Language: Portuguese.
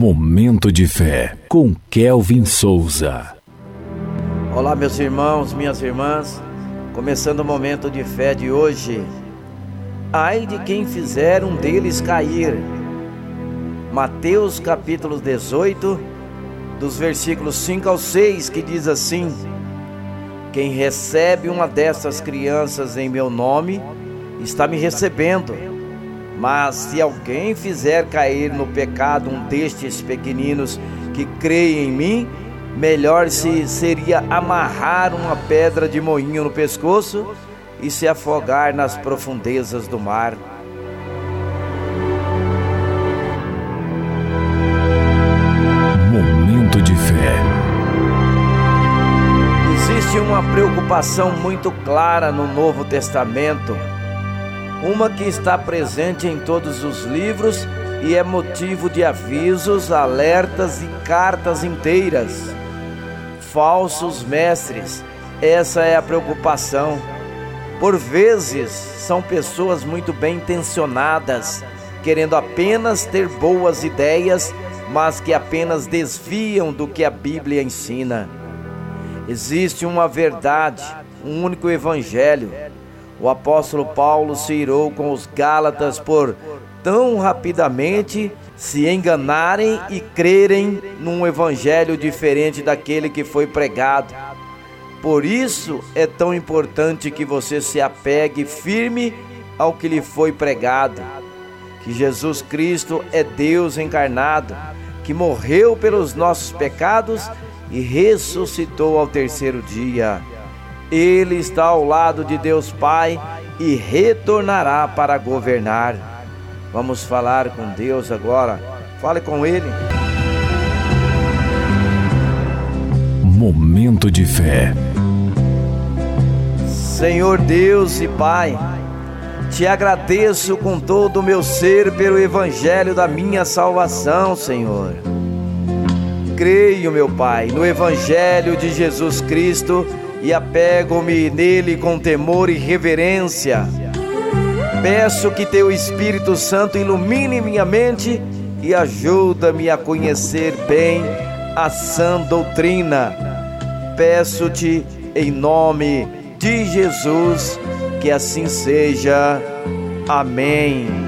Momento de fé com Kelvin Souza. Olá, meus irmãos, minhas irmãs. Começando o momento de fé de hoje. Ai de quem fizer um deles cair. Mateus capítulo 18, dos versículos 5 ao 6, que diz assim: Quem recebe uma dessas crianças em meu nome, está me recebendo. Mas se alguém fizer cair no pecado um destes pequeninos que creem em mim, melhor se seria amarrar uma pedra de moinho no pescoço e se afogar nas profundezas do mar. Momento de fé. Existe uma preocupação muito clara no Novo Testamento uma que está presente em todos os livros e é motivo de avisos, alertas e cartas inteiras. Falsos mestres, essa é a preocupação. Por vezes são pessoas muito bem intencionadas, querendo apenas ter boas ideias, mas que apenas desviam do que a Bíblia ensina. Existe uma verdade, um único evangelho o apóstolo Paulo se irou com os Gálatas por tão rapidamente se enganarem e crerem num evangelho diferente daquele que foi pregado. Por isso é tão importante que você se apegue firme ao que lhe foi pregado, que Jesus Cristo é Deus encarnado, que morreu pelos nossos pecados e ressuscitou ao terceiro dia. Ele está ao lado de Deus Pai e retornará para governar. Vamos falar com Deus agora. Fale com Ele. Momento de fé. Senhor Deus e Pai, te agradeço com todo o meu ser pelo evangelho da minha salvação, Senhor. Creio, meu Pai, no evangelho de Jesus Cristo e apego-me nele com temor e reverência. Peço que teu Espírito Santo ilumine minha mente e ajuda-me a conhecer bem a sã doutrina. Peço-te em nome de Jesus que assim seja. Amém.